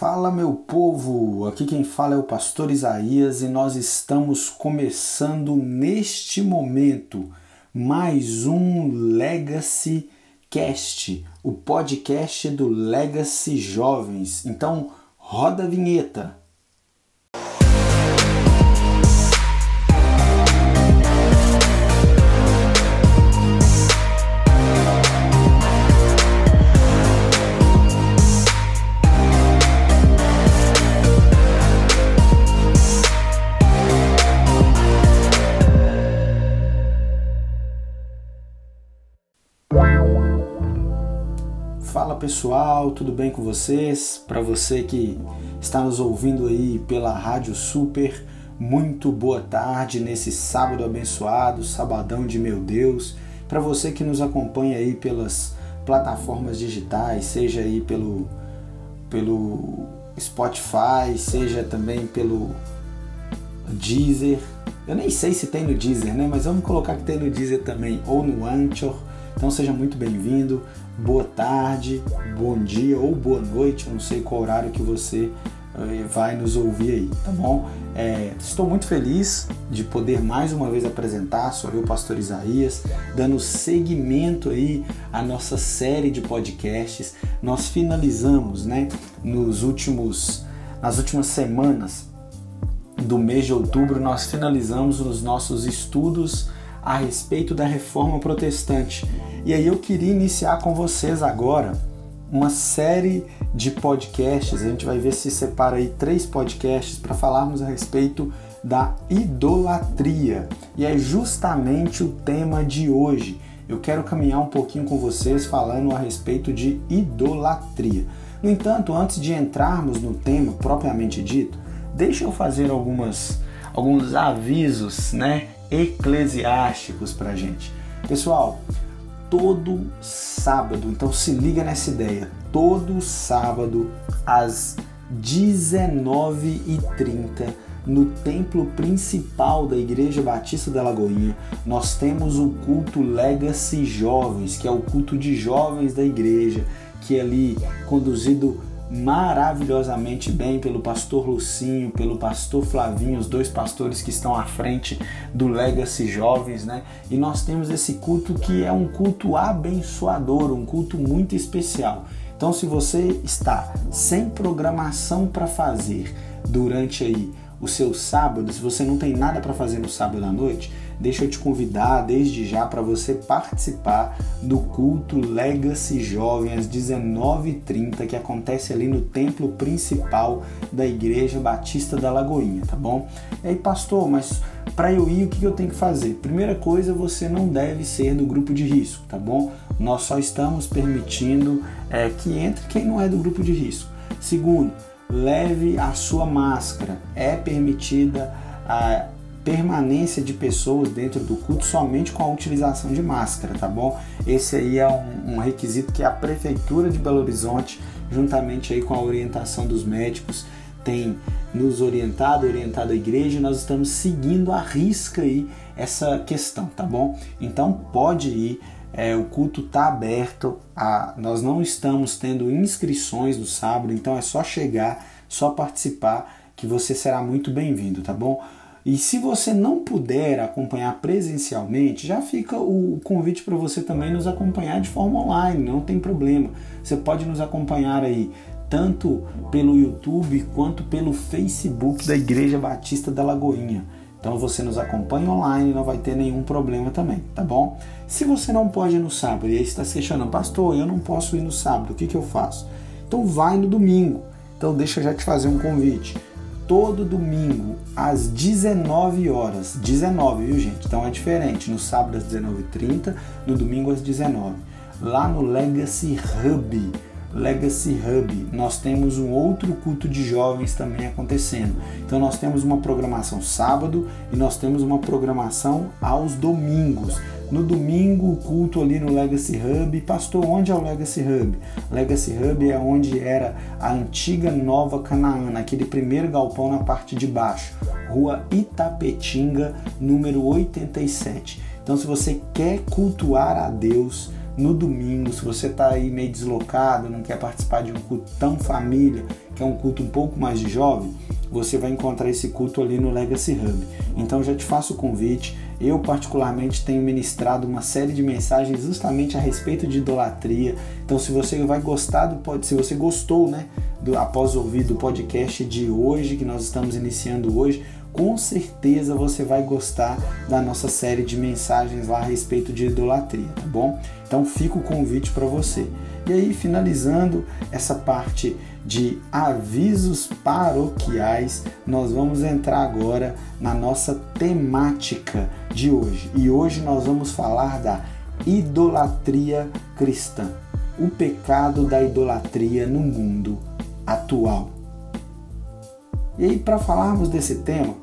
Fala meu povo, aqui quem fala é o pastor Isaías e nós estamos começando neste momento mais um Legacy Cast, o podcast do Legacy Jovens. Então, roda a vinheta. Pessoal, tudo bem com vocês? Para você que está nos ouvindo aí pela Rádio Super, muito boa tarde nesse sábado abençoado, sabadão de meu Deus. Para você que nos acompanha aí pelas plataformas digitais, seja aí pelo pelo Spotify, seja também pelo Deezer. Eu nem sei se tem no Deezer, né? Mas vamos colocar que tem no Deezer também ou no Anchor. Então seja muito bem-vindo boa tarde, bom dia ou boa noite, não sei qual horário que você eh, vai nos ouvir aí, tá bom? É, estou muito feliz de poder mais uma vez apresentar, sou eu, Pastor Isaías, dando seguimento aí à nossa série de podcasts. Nós finalizamos, né, nos últimos, nas últimas semanas do mês de outubro, nós finalizamos os nossos estudos a respeito da reforma protestante. E aí eu queria iniciar com vocês agora uma série de podcasts. A gente vai ver se separa aí três podcasts para falarmos a respeito da idolatria. E é justamente o tema de hoje. Eu quero caminhar um pouquinho com vocês falando a respeito de idolatria. No entanto, antes de entrarmos no tema propriamente dito, deixa eu fazer algumas alguns avisos, né, eclesiásticos para gente. Pessoal, todo sábado, então se liga nessa ideia, todo sábado às 19h30 no templo principal da Igreja Batista da Lagoinha, nós temos o culto Legacy Jovens, que é o culto de jovens da igreja, que é ali conduzido maravilhosamente bem pelo pastor Lucinho, pelo pastor Flavinho, os dois pastores que estão à frente do Legacy Jovens, né? E nós temos esse culto que é um culto abençoador, um culto muito especial. Então, se você está sem programação para fazer durante aí o seu sábado, se você não tem nada para fazer no sábado à noite, deixa eu te convidar desde já para você participar do culto Legacy Jovem às 19h30 que acontece ali no templo principal da Igreja Batista da Lagoinha, tá bom? E aí, pastor, mas para eu ir, o que eu tenho que fazer? Primeira coisa, você não deve ser do grupo de risco, tá bom? Nós só estamos permitindo é, que entre quem não é do grupo de risco. Segundo, leve a sua máscara. É permitida a permanência de pessoas dentro do culto somente com a utilização de máscara, tá bom? Esse aí é um, um, requisito que a Prefeitura de Belo Horizonte, juntamente aí com a orientação dos médicos, tem nos orientado, orientado a igreja, e nós estamos seguindo a risca aí essa questão, tá bom? Então pode ir, é, o culto está aberto, a, nós não estamos tendo inscrições no sábado, então é só chegar, só participar, que você será muito bem-vindo, tá bom? E se você não puder acompanhar presencialmente, já fica o convite para você também nos acompanhar de forma online, não tem problema. Você pode nos acompanhar aí tanto pelo YouTube quanto pelo Facebook da Igreja Batista da Lagoinha. Então você nos acompanha online, não vai ter nenhum problema também, tá bom? Se você não pode ir no sábado e aí está se questionando, pastor, eu não posso ir no sábado, o que, que eu faço? Então vai no domingo. Então deixa eu já te fazer um convite todo domingo às 19 horas. 19, viu, gente? Então é diferente. No sábado às 19h30, no domingo às 19 Lá no Legacy Hub. Legacy Hub, nós temos um outro culto de jovens também acontecendo. Então nós temos uma programação sábado e nós temos uma programação aos domingos. No domingo, o culto ali no Legacy Hub. Pastor, onde é o Legacy Hub? Legacy Hub é onde era a antiga Nova Canaã, aquele primeiro galpão na parte de baixo. Rua Itapetinga, número 87. Então, se você quer cultuar a Deus, no domingo, se você está aí meio deslocado, não quer participar de um culto tão família, que é um culto um pouco mais de jovem, você vai encontrar esse culto ali no Legacy Hub. Então já te faço o convite. Eu particularmente tenho ministrado uma série de mensagens justamente a respeito de idolatria. Então se você vai gostar do se você gostou, né, do, após ouvir do podcast de hoje que nós estamos iniciando hoje, com certeza você vai gostar da nossa série de mensagens lá a respeito de idolatria, tá bom? Então fica o convite para você. E aí, finalizando essa parte de avisos paroquiais, nós vamos entrar agora na nossa temática de hoje. E hoje nós vamos falar da idolatria cristã, o pecado da idolatria no mundo atual. E aí, para falarmos desse tema,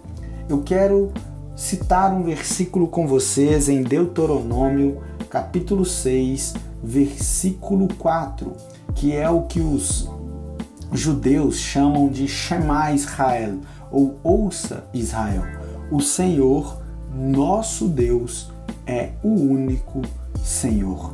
eu quero citar um versículo com vocês em Deuteronômio, capítulo 6, versículo 4, que é o que os judeus chamam de Shema Israel, ou Ouça Israel. O Senhor, nosso Deus, é o único Senhor.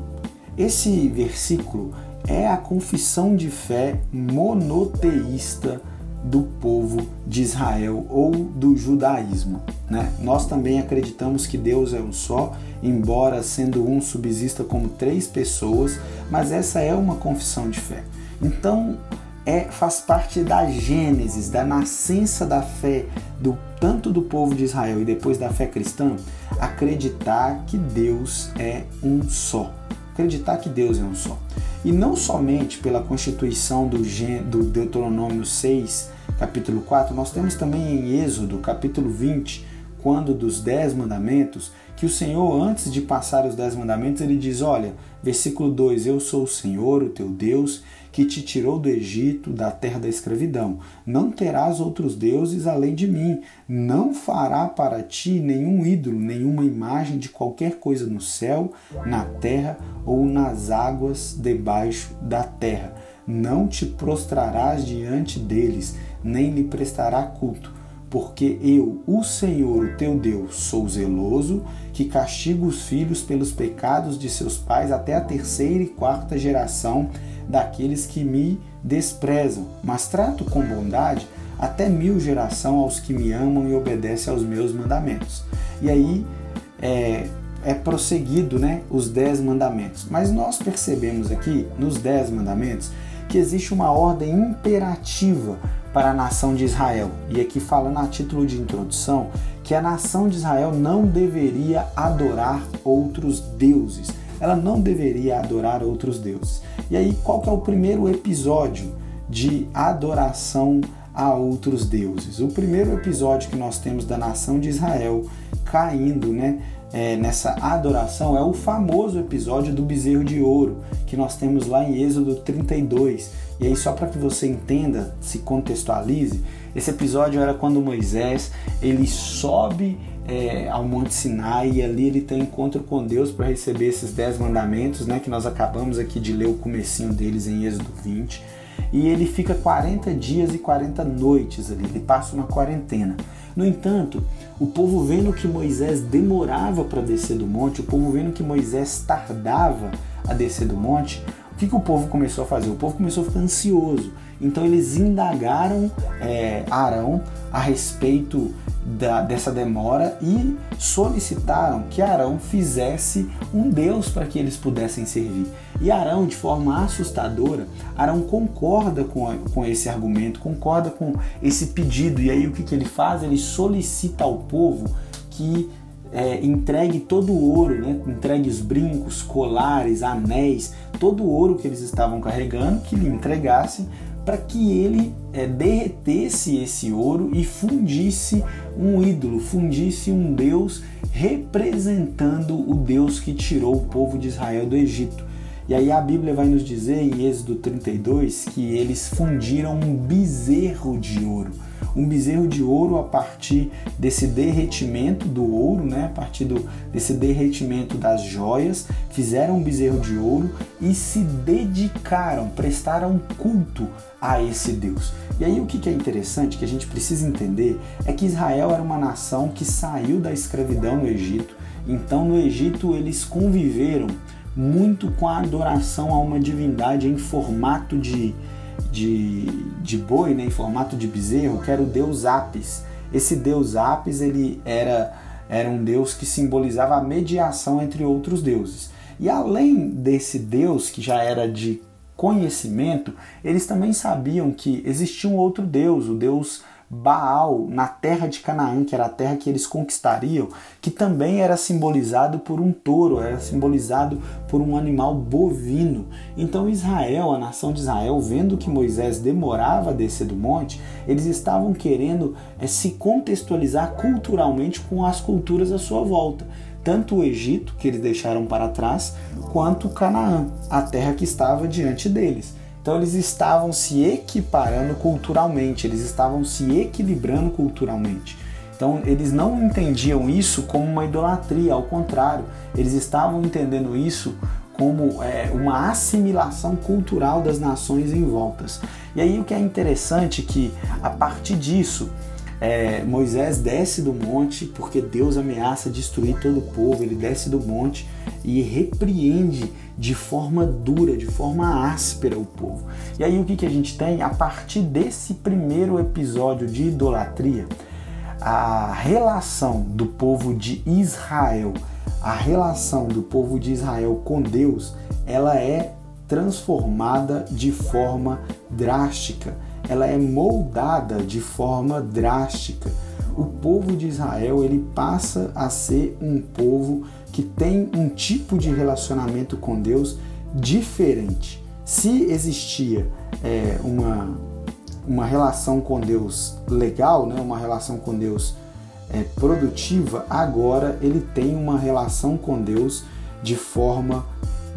Esse versículo é a confissão de fé monoteísta do povo de Israel ou do judaísmo. Né? Nós também acreditamos que Deus é um só, embora sendo um subsista como três pessoas, mas essa é uma confissão de fé. Então, é, faz parte da gênesis, da nascença da fé do tanto do povo de Israel e depois da fé cristã, acreditar que Deus é um só. Acreditar que Deus é um só. E não somente pela constituição do, do Deuteronômio 6, capítulo 4, nós temos também em Êxodo, capítulo 20, quando dos dez mandamentos, que o Senhor, antes de passar os dez mandamentos, ele diz: Olha, versículo 2: Eu sou o Senhor, o teu Deus, que te tirou do Egito, da terra da escravidão. Não terás outros deuses além de mim. Não fará para ti nenhum ídolo, nenhuma imagem de qualquer coisa no céu, na terra ou nas águas debaixo da terra. Não te prostrarás diante deles, nem lhe prestará culto porque eu, o Senhor, o teu Deus, sou zeloso, que castigo os filhos pelos pecados de seus pais até a terceira e quarta geração daqueles que me desprezam, mas trato com bondade até mil geração aos que me amam e obedecem aos meus mandamentos. E aí é, é prosseguido né, os dez mandamentos. Mas nós percebemos aqui, nos dez mandamentos, que existe uma ordem imperativa para a nação de Israel. E aqui falando a título de introdução, que a nação de Israel não deveria adorar outros deuses. Ela não deveria adorar outros deuses. E aí, qual que é o primeiro episódio de adoração a outros deuses? O primeiro episódio que nós temos da nação de Israel caindo, né, é, nessa adoração é o famoso episódio do bezerro de ouro, que nós temos lá em Êxodo 32. E aí, só para que você entenda, se contextualize, esse episódio era quando Moisés ele sobe é, ao Monte Sinai e ali ele tem encontro com Deus para receber esses dez mandamentos, né, que nós acabamos aqui de ler o comecinho deles em Êxodo 20. E ele fica 40 dias e 40 noites ali, ele passa uma quarentena. No entanto, o povo vendo que Moisés demorava para descer do monte, o povo vendo que Moisés tardava a descer do monte, o que, que o povo começou a fazer? O povo começou a ficar ansioso. Então eles indagaram é, Arão a respeito da, dessa demora e solicitaram que Arão fizesse um Deus para que eles pudessem servir. E Arão, de forma assustadora, Arão concorda com, com esse argumento, concorda com esse pedido. E aí o que, que ele faz? Ele solicita ao povo que é, entregue todo o ouro, né? entregue os brincos, colares, anéis, todo o ouro que eles estavam carregando, que lhe entregassem para que ele é, derretesse esse ouro e fundisse um ídolo, fundisse um Deus representando o Deus que tirou o povo de Israel do Egito. E aí a Bíblia vai nos dizer em Êxodo 32 que eles fundiram um bezerro de ouro um bezerro de ouro a partir desse derretimento do ouro, né? a partir do, desse derretimento das joias, fizeram um bezerro de ouro e se dedicaram, prestaram culto a esse Deus. E aí o que é interessante, que a gente precisa entender, é que Israel era uma nação que saiu da escravidão no Egito, então no Egito eles conviveram muito com a adoração a uma divindade em formato de, de, de boi, né, em formato de bezerro, que era o deus Apis. Esse deus Apis ele era, era um deus que simbolizava a mediação entre outros deuses. E além desse deus que já era de conhecimento, eles também sabiam que existia um outro deus, o deus Baal na terra de Canaã, que era a terra que eles conquistariam, que também era simbolizado por um touro, era simbolizado por um animal bovino. Então Israel, a nação de Israel, vendo que Moisés demorava a descer do monte, eles estavam querendo é, se contextualizar culturalmente com as culturas à sua volta. Tanto o Egito, que eles deixaram para trás, quanto Canaã, a terra que estava diante deles. Então eles estavam se equiparando culturalmente, eles estavam se equilibrando culturalmente. Então eles não entendiam isso como uma idolatria, ao contrário, eles estavam entendendo isso como é, uma assimilação cultural das nações em voltas. E aí o que é interessante é que a partir disso é, Moisés desce do monte porque Deus ameaça destruir todo o povo. Ele desce do monte e repreende de forma dura, de forma áspera o povo. E aí o que, que a gente tem? A partir desse primeiro episódio de idolatria, a relação do povo de Israel, a relação do povo de Israel com Deus, ela é transformada de forma drástica ela é moldada de forma drástica. O povo de Israel ele passa a ser um povo que tem um tipo de relacionamento com Deus diferente. Se existia é, uma, uma relação com Deus legal, né, uma relação com Deus é, produtiva, agora ele tem uma relação com Deus de forma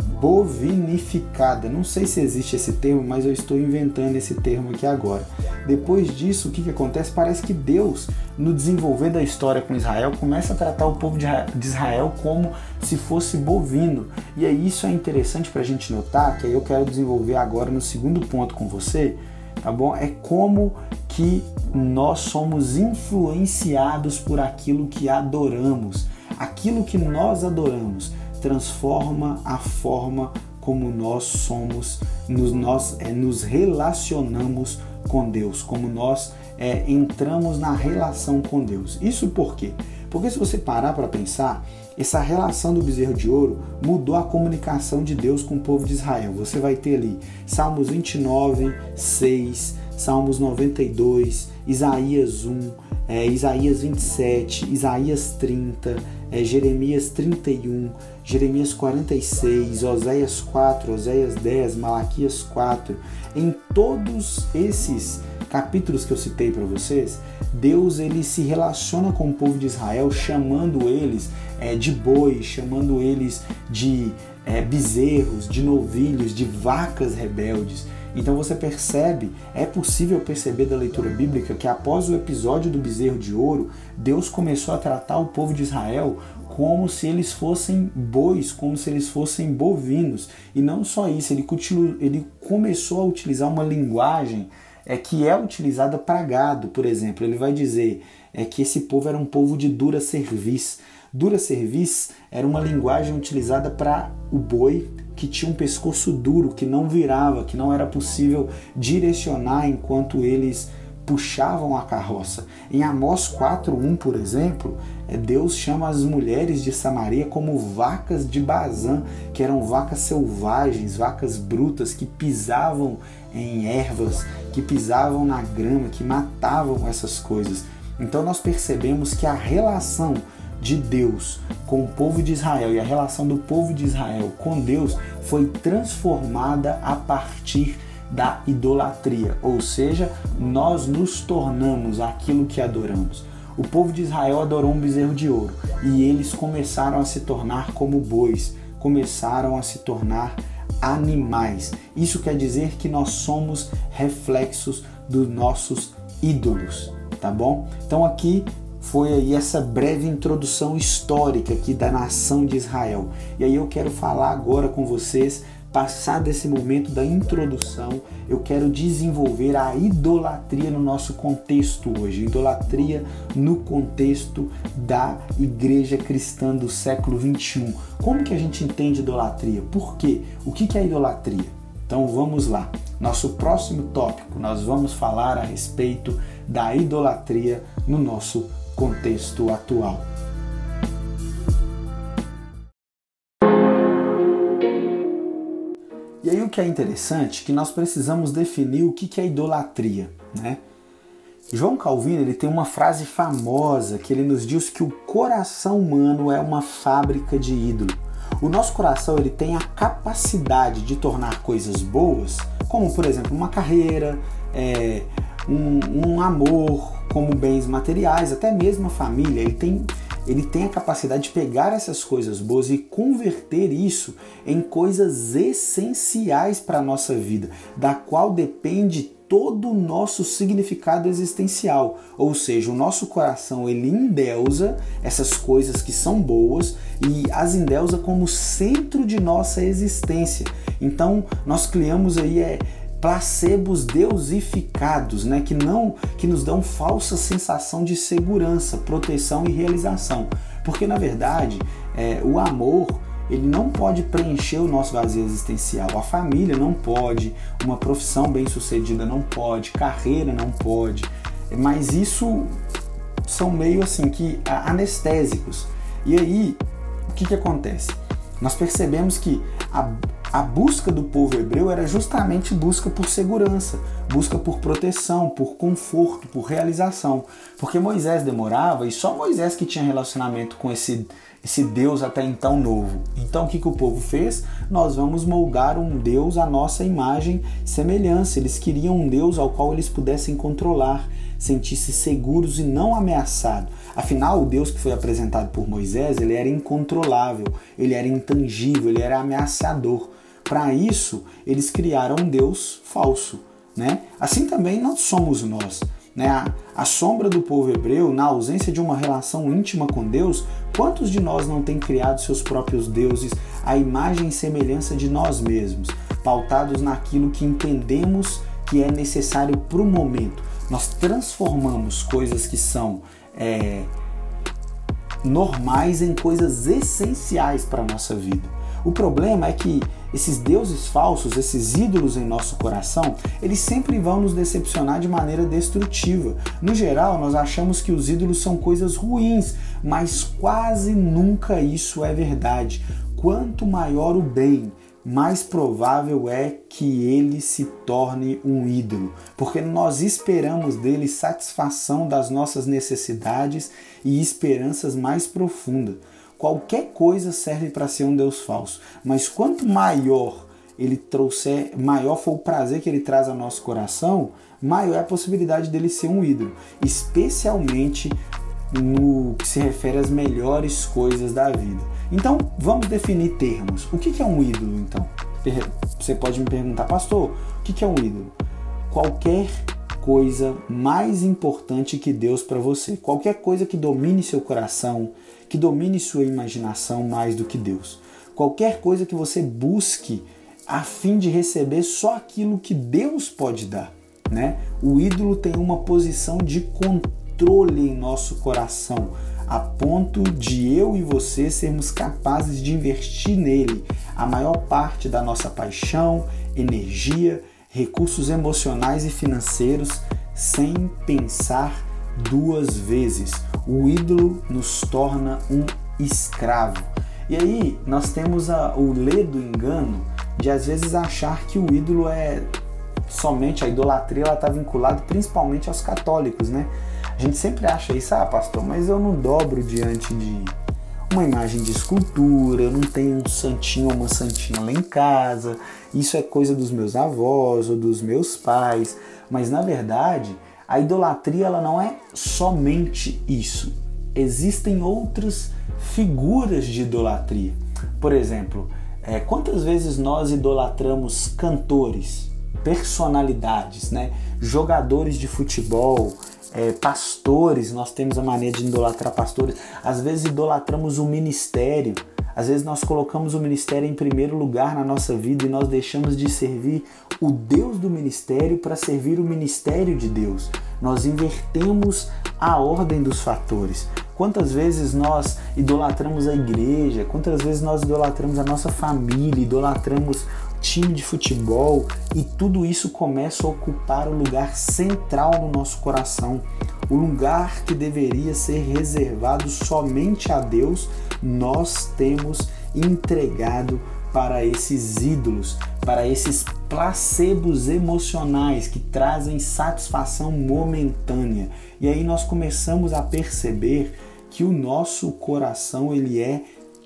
bovinificada. Não sei se existe esse termo, mas eu estou inventando esse termo aqui agora. Depois disso, o que, que acontece? Parece que Deus, no desenvolver da história com Israel, começa a tratar o povo de Israel como se fosse bovino. E aí isso é interessante para a gente notar, que eu quero desenvolver agora no segundo ponto com você, tá bom? É como que nós somos influenciados por aquilo que adoramos. Aquilo que nós adoramos transforma a forma como nós somos, nos, nós é, nos relacionamos com Deus, como nós é, entramos na relação com Deus. Isso por quê? Porque se você parar para pensar, essa relação do bezerro de ouro mudou a comunicação de Deus com o povo de Israel. Você vai ter ali Salmos 29, 6, Salmos 92, Isaías 1, é, Isaías 27, Isaías 30, é, Jeremias 31, Jeremias 46, Oséias 4, Oséias 10, Malaquias 4. Em todos esses capítulos que eu citei para vocês, Deus ele se relaciona com o povo de Israel, chamando eles é, de bois, chamando eles de é, bezerros, de novilhos, de vacas rebeldes. Então você percebe, é possível perceber da leitura bíblica que após o episódio do bezerro de ouro, Deus começou a tratar o povo de Israel como se eles fossem bois, como se eles fossem bovinos. E não só isso, ele, ele começou a utilizar uma linguagem é, que é utilizada para gado, por exemplo. Ele vai dizer é, que esse povo era um povo de dura cerviz. Dura cerviz era uma linguagem utilizada para o boi, que tinha um pescoço duro, que não virava, que não era possível direcionar enquanto eles puxavam a carroça. Em Amós 4:1, por exemplo, é, Deus chama as mulheres de Samaria como vacas de Bazã, que eram vacas selvagens, vacas brutas que pisavam em ervas, que pisavam na grama, que matavam essas coisas. Então nós percebemos que a relação de Deus com o povo de Israel e a relação do povo de Israel com Deus foi transformada a partir da idolatria, ou seja, nós nos tornamos aquilo que adoramos. O povo de Israel adorou um bezerro de ouro e eles começaram a se tornar como bois, começaram a se tornar animais. Isso quer dizer que nós somos reflexos dos nossos ídolos, tá bom? Então aqui foi aí essa breve introdução histórica aqui da nação de Israel. E aí eu quero falar agora com vocês passado esse momento da introdução, eu quero desenvolver a idolatria no nosso contexto hoje, idolatria no contexto da igreja cristã do século 21. Como que a gente entende idolatria? Por quê? O que é idolatria? Então vamos lá. Nosso próximo tópico, nós vamos falar a respeito da idolatria no nosso contexto atual. E aí o que é interessante é que nós precisamos definir o que é idolatria, né? João Calvino ele tem uma frase famosa que ele nos diz que o coração humano é uma fábrica de ídolo. O nosso coração ele tem a capacidade de tornar coisas boas, como por exemplo uma carreira, é, um, um amor, como bens materiais, até mesmo a família. Ele tem ele tem a capacidade de pegar essas coisas boas e converter isso em coisas essenciais para a nossa vida, da qual depende todo o nosso significado existencial. Ou seja, o nosso coração ele endeusa essas coisas que são boas e as endeusa como centro de nossa existência. Então, nós criamos aí é placebos deusificados, né, que não que nos dão falsa sensação de segurança, proteção e realização. Porque na verdade, é, o amor ele não pode preencher o nosso vazio existencial. A família não pode, uma profissão bem-sucedida não pode, carreira não pode. Mas isso são meio assim que anestésicos. E aí, o que, que acontece? Nós percebemos que a, a busca do povo hebreu era justamente busca por segurança, busca por proteção, por conforto, por realização. Porque Moisés demorava e só Moisés que tinha relacionamento com esse, esse Deus até então novo. Então o que, que o povo fez? Nós vamos moldar um Deus à nossa imagem e semelhança. Eles queriam um Deus ao qual eles pudessem controlar, sentir-se seguros e não ameaçados. Afinal, o Deus que foi apresentado por Moisés, ele era incontrolável, ele era intangível, ele era ameaçador. Para isso, eles criaram um Deus falso. Né? Assim também nós somos nós. Né? A, a sombra do povo hebreu, na ausência de uma relação íntima com Deus, quantos de nós não têm criado seus próprios deuses à imagem e semelhança de nós mesmos, pautados naquilo que entendemos que é necessário para o momento? Nós transformamos coisas que são é, normais em coisas essenciais para a nossa vida. O problema é que esses deuses falsos, esses ídolos em nosso coração, eles sempre vão nos decepcionar de maneira destrutiva. No geral, nós achamos que os ídolos são coisas ruins, mas quase nunca isso é verdade. Quanto maior o bem, mais provável é que ele se torne um ídolo, porque nós esperamos dele satisfação das nossas necessidades e esperanças mais profundas. Qualquer coisa serve para ser um Deus falso, mas quanto maior ele trouxer, maior for o prazer que ele traz ao nosso coração, maior é a possibilidade dele ser um ídolo, especialmente no que se refere às melhores coisas da vida. Então, vamos definir termos. O que é um ídolo, então? Você pode me perguntar, pastor, o que é um ídolo? Qualquer coisa mais importante que Deus para você, qualquer coisa que domine seu coração, que domine sua imaginação mais do que Deus. Qualquer coisa que você busque a fim de receber só aquilo que Deus pode dar, né? O ídolo tem uma posição de controle em nosso coração, a ponto de eu e você sermos capazes de investir nele a maior parte da nossa paixão, energia, recursos emocionais e financeiros sem pensar duas vezes. O ídolo nos torna um escravo. E aí nós temos a, o ledo engano de às vezes achar que o ídolo é somente a idolatria, ela está vinculada principalmente aos católicos, né? A gente sempre acha isso, ah, pastor, mas eu não dobro diante de uma imagem de escultura, eu não tenho um santinho ou uma santinha lá em casa, isso é coisa dos meus avós ou dos meus pais, mas na verdade a idolatria ela não é somente isso. Existem outras figuras de idolatria. Por exemplo, é, quantas vezes nós idolatramos cantores? Personalidades, né? jogadores de futebol, é, pastores, nós temos a mania de idolatrar pastores, às vezes idolatramos o ministério, às vezes nós colocamos o ministério em primeiro lugar na nossa vida e nós deixamos de servir o Deus do ministério para servir o ministério de Deus. Nós invertemos a ordem dos fatores. Quantas vezes nós idolatramos a igreja, quantas vezes nós idolatramos a nossa família, idolatramos time de futebol e tudo isso começa a ocupar o lugar central no nosso coração, o lugar que deveria ser reservado somente a Deus, nós temos entregado para esses ídolos, para esses placebos emocionais que trazem satisfação momentânea. E aí nós começamos a perceber que o nosso coração ele é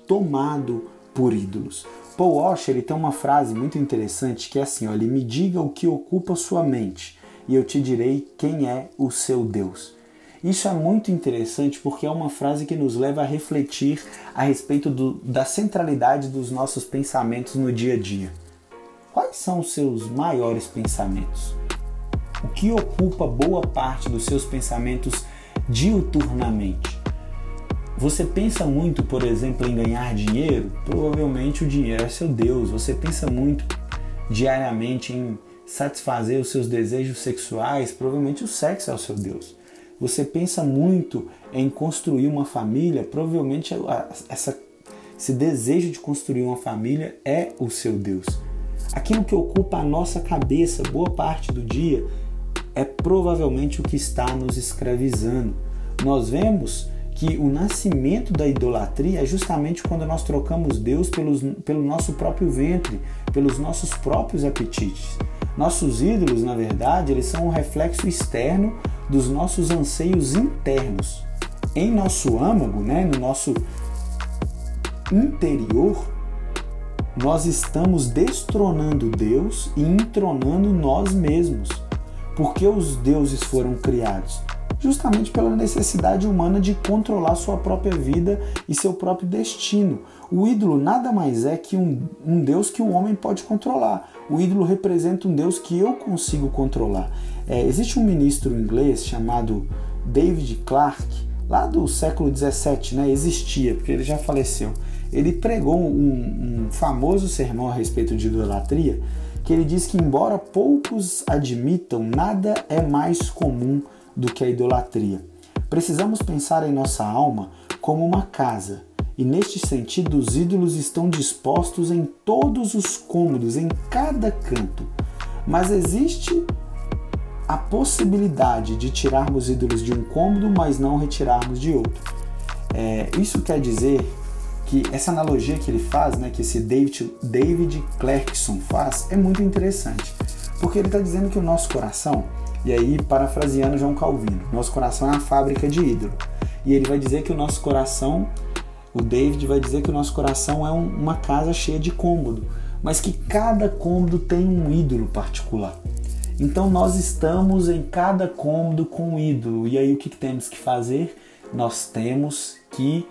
tomado por ídolos. Paul Washer ele tem uma frase muito interessante que é assim, olha, me diga o que ocupa sua mente e eu te direi quem é o seu Deus. Isso é muito interessante porque é uma frase que nos leva a refletir a respeito do, da centralidade dos nossos pensamentos no dia a dia. Quais são os seus maiores pensamentos? O que ocupa boa parte dos seus pensamentos diuturnamente? Você pensa muito, por exemplo, em ganhar dinheiro? Provavelmente o dinheiro é seu Deus. Você pensa muito diariamente em satisfazer os seus desejos sexuais? Provavelmente o sexo é o seu Deus você pensa muito em construir uma família, provavelmente essa, esse desejo de construir uma família é o seu Deus. Aquilo que ocupa a nossa cabeça boa parte do dia é provavelmente o que está nos escravizando. Nós vemos que o nascimento da idolatria é justamente quando nós trocamos Deus pelos, pelo nosso próprio ventre, pelos nossos próprios apetites. Nossos ídolos, na verdade, eles são um reflexo externo dos nossos anseios internos. Em nosso âmago, né, no nosso interior, nós estamos destronando Deus e entronando nós mesmos. Porque os deuses foram criados? Justamente pela necessidade humana de controlar sua própria vida e seu próprio destino. O ídolo nada mais é que um, um Deus que o homem pode controlar. O ídolo representa um Deus que eu consigo controlar. É, existe um ministro inglês chamado David Clark, lá do século 17, né? Existia, porque ele já faleceu. Ele pregou um, um famoso sermão a respeito de idolatria, que ele diz que, embora poucos admitam, nada é mais comum do que a idolatria. Precisamos pensar em nossa alma como uma casa e neste sentido, os ídolos estão dispostos em todos os cômodos, em cada canto. Mas existe a possibilidade de tirarmos ídolos de um cômodo, mas não retirarmos de outro. É, isso quer dizer que essa analogia que ele faz, né, que esse David, David Clarkson faz, é muito interessante. Porque ele está dizendo que o nosso coração, e aí parafraseando João Calvino, nosso coração é uma fábrica de ídolo. E ele vai dizer que o nosso coração o David vai dizer que o nosso coração é um, uma casa cheia de cômodo, mas que cada cômodo tem um ídolo particular. Então nós estamos em cada cômodo com um ídolo. E aí o que, que temos que fazer? Nós temos que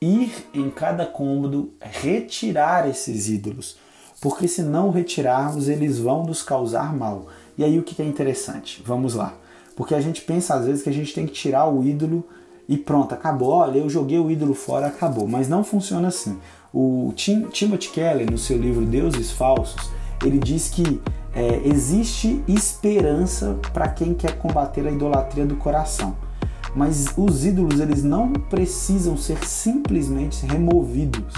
ir em cada cômodo retirar esses ídolos, porque se não retirarmos, eles vão nos causar mal. E aí o que é interessante? Vamos lá. Porque a gente pensa às vezes que a gente tem que tirar o ídolo e pronto, acabou. Olha, eu joguei o ídolo fora, acabou. Mas não funciona assim. O Tim, Timothy Keller, no seu livro Deuses Falsos, ele diz que é, existe esperança para quem quer combater a idolatria do coração. Mas os ídolos eles não precisam ser simplesmente removidos.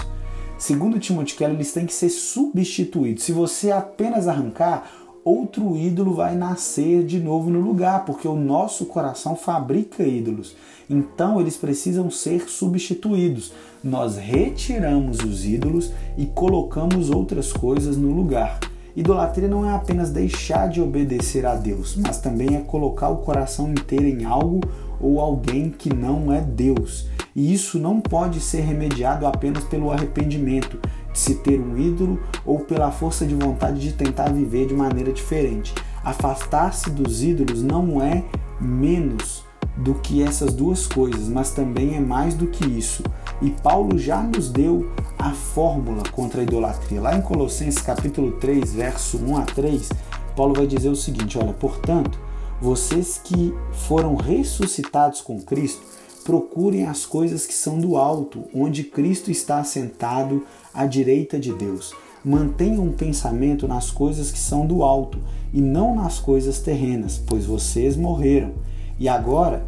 Segundo Timothy Keller, eles têm que ser substituídos. Se você apenas arrancar, outro ídolo vai nascer de novo no lugar, porque o nosso coração fabrica ídolos. Então eles precisam ser substituídos. Nós retiramos os ídolos e colocamos outras coisas no lugar. Idolatria não é apenas deixar de obedecer a Deus, mas também é colocar o coração inteiro em algo ou alguém que não é Deus. E isso não pode ser remediado apenas pelo arrependimento, de se ter um ídolo ou pela força de vontade de tentar viver de maneira diferente. Afastar-se dos ídolos não é menos do que essas duas coisas, mas também é mais do que isso. E Paulo já nos deu a fórmula contra a idolatria. Lá em Colossenses capítulo 3, verso 1 a 3, Paulo vai dizer o seguinte: olha, portanto, vocês que foram ressuscitados com Cristo, procurem as coisas que são do alto, onde Cristo está assentado à direita de Deus. Mantenham um pensamento nas coisas que são do alto e não nas coisas terrenas, pois vocês morreram. E agora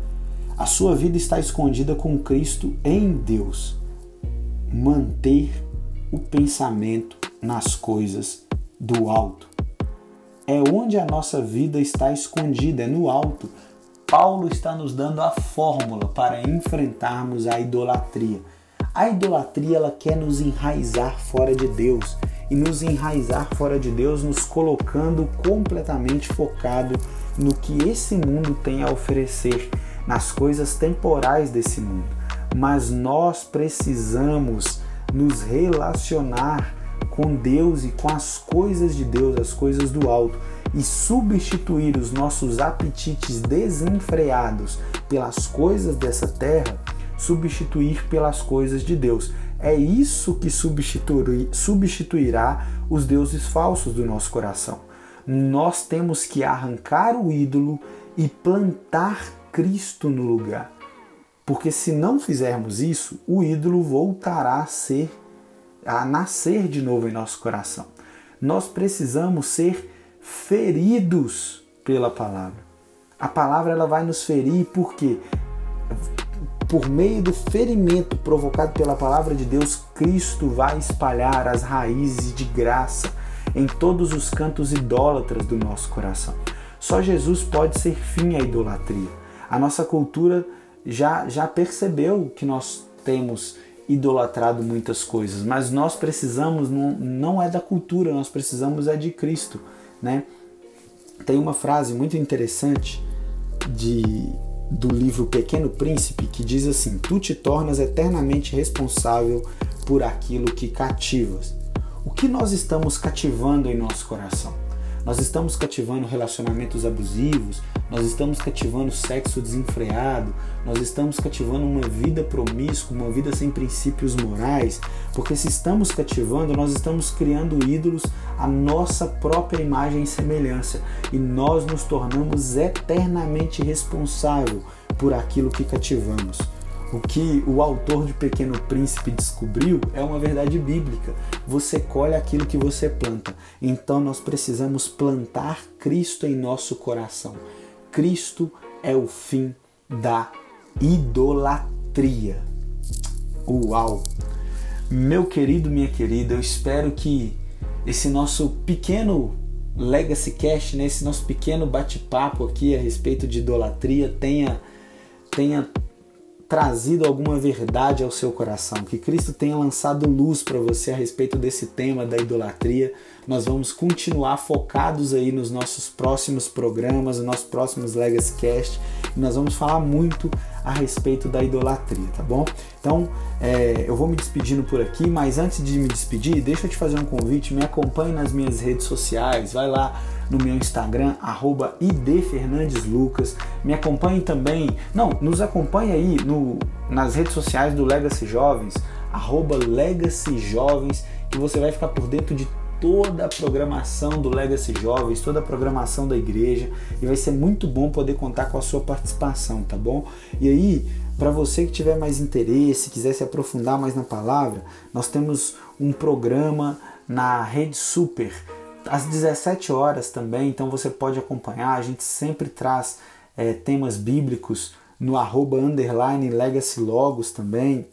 a sua vida está escondida com Cristo em Deus. Manter o pensamento nas coisas do alto. É onde a nossa vida está escondida, é no alto. Paulo está nos dando a fórmula para enfrentarmos a idolatria. A idolatria ela quer nos enraizar fora de Deus e nos enraizar fora de Deus, nos colocando completamente focado no que esse mundo tem a oferecer, nas coisas temporais desse mundo. Mas nós precisamos nos relacionar com Deus e com as coisas de Deus, as coisas do alto, e substituir os nossos apetites desenfreados pelas coisas dessa terra, substituir pelas coisas de Deus. É isso que substituirá os deuses falsos do nosso coração. Nós temos que arrancar o ídolo e plantar Cristo no lugar. Porque se não fizermos isso, o ídolo voltará a ser a nascer de novo em nosso coração. Nós precisamos ser feridos pela palavra. A palavra ela vai nos ferir porque por meio do ferimento provocado pela palavra de Deus, Cristo vai espalhar as raízes de graça em todos os cantos idólatras do nosso coração. Só Jesus pode ser fim à idolatria. A nossa cultura já, já percebeu que nós temos idolatrado muitas coisas, mas nós precisamos, não, não é da cultura, nós precisamos é de Cristo. Né? Tem uma frase muito interessante de do livro Pequeno Príncipe que diz assim: Tu te tornas eternamente responsável por aquilo que cativas. O que nós estamos cativando em nosso coração? Nós estamos cativando relacionamentos abusivos, nós estamos cativando sexo desenfreado, nós estamos cativando uma vida promíscua, uma vida sem princípios morais, porque se estamos cativando, nós estamos criando ídolos à nossa própria imagem e semelhança, e nós nos tornamos eternamente responsável por aquilo que cativamos. O que o autor de Pequeno Príncipe descobriu é uma verdade bíblica. Você colhe aquilo que você planta. Então nós precisamos plantar Cristo em nosso coração. Cristo é o fim da idolatria. Uau! Meu querido, minha querida, eu espero que esse nosso pequeno Legacy Cast, né, esse nosso pequeno bate-papo aqui a respeito de idolatria tenha tenha trazido alguma verdade ao seu coração, que Cristo tenha lançado luz para você a respeito desse tema da idolatria. Nós vamos continuar focados aí nos nossos próximos programas, nos nossos próximos Legacy Cast, e nós vamos falar muito a respeito da idolatria, tá bom? Então, é, eu vou me despedindo por aqui, mas antes de me despedir, deixa eu te fazer um convite, me acompanhe nas minhas redes sociais, vai lá no meu Instagram, arroba idfernandeslucas. Me acompanhe também, não, nos acompanhe aí no, nas redes sociais do Legacy Jovens, arroba Legacy Jovens, que você vai ficar por dentro de toda a programação do Legacy Jovens, toda a programação da igreja e vai ser muito bom poder contar com a sua participação, tá bom? E aí, para você que tiver mais interesse, quiser se aprofundar mais na palavra, nós temos um programa na Rede Super às 17 horas também, então você pode acompanhar. A gente sempre traz é, temas bíblicos no arroba underline legacy logos também.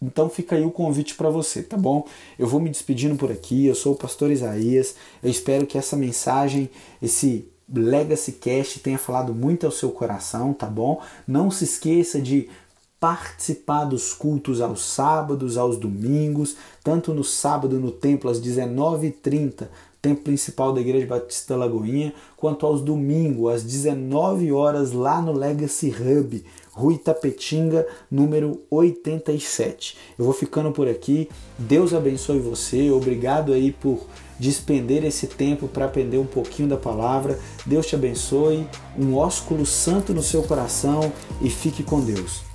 Então fica aí o convite para você, tá bom? Eu vou me despedindo por aqui. Eu sou o pastor Isaías. Eu espero que essa mensagem, esse Legacy Cast tenha falado muito ao seu coração, tá bom? Não se esqueça de participar dos cultos aos sábados, aos domingos, tanto no sábado no templo às 19h30, templo principal da Igreja Batista Lagoinha, quanto aos domingos, às 19 horas, lá no Legacy Hub, Rui Tapetinga, número 87. Eu vou ficando por aqui. Deus abençoe você. Obrigado aí por despender esse tempo para aprender um pouquinho da palavra. Deus te abençoe. Um ósculo santo no seu coração e fique com Deus.